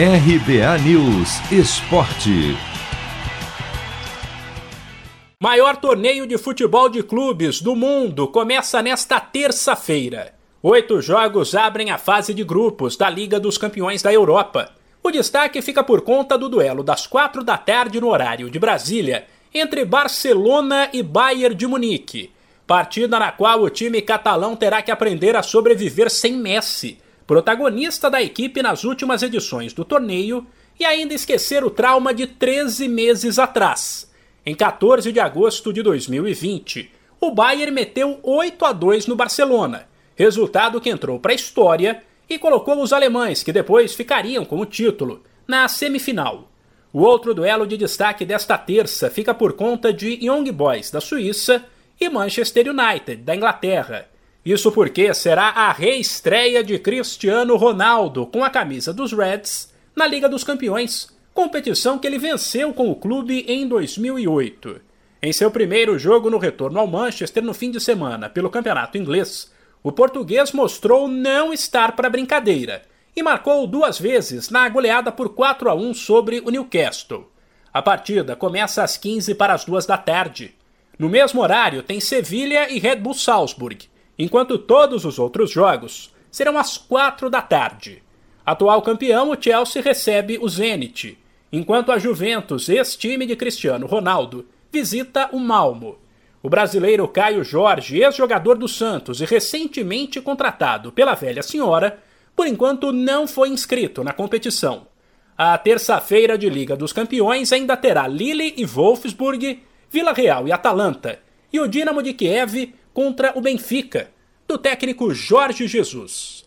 RBA News Esporte. Maior torneio de futebol de clubes do mundo começa nesta terça-feira. Oito jogos abrem a fase de grupos da Liga dos Campeões da Europa. O destaque fica por conta do duelo das quatro da tarde no horário de Brasília entre Barcelona e Bayern de Munique. Partida na qual o time catalão terá que aprender a sobreviver sem Messi, protagonista da equipe nas últimas edições do torneio, e ainda esquecer o trauma de 13 meses atrás. Em 14 de agosto de 2020, o Bayern meteu 8 a 2 no Barcelona, resultado que entrou para a história e colocou os alemães, que depois ficariam com o título, na semifinal. O outro duelo de destaque desta terça fica por conta de Young Boys da Suíça e Manchester United da Inglaterra. Isso porque será a reestreia de Cristiano Ronaldo com a camisa dos Reds na Liga dos Campeões, competição que ele venceu com o clube em 2008. Em seu primeiro jogo no retorno ao Manchester no fim de semana pelo campeonato inglês, o português mostrou não estar para brincadeira e marcou duas vezes na goleada por 4 a 1 sobre o Newcastle. A partida começa às 15 para as 2 da tarde. No mesmo horário tem Sevilha e Red Bull Salzburg, enquanto todos os outros jogos serão às 4 da tarde. Atual campeão, o Chelsea recebe o Zenit, enquanto a Juventus, ex-time de Cristiano Ronaldo, visita o Malmo. O brasileiro Caio Jorge, ex-jogador do Santos e recentemente contratado pela velha senhora, por enquanto não foi inscrito na competição. A terça-feira de Liga dos Campeões ainda terá Lille e Wolfsburg, Vila Real e Atalanta, e o Dinamo de Kiev contra o Benfica, do técnico Jorge Jesus.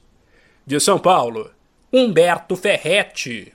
De São Paulo, Humberto Ferretti.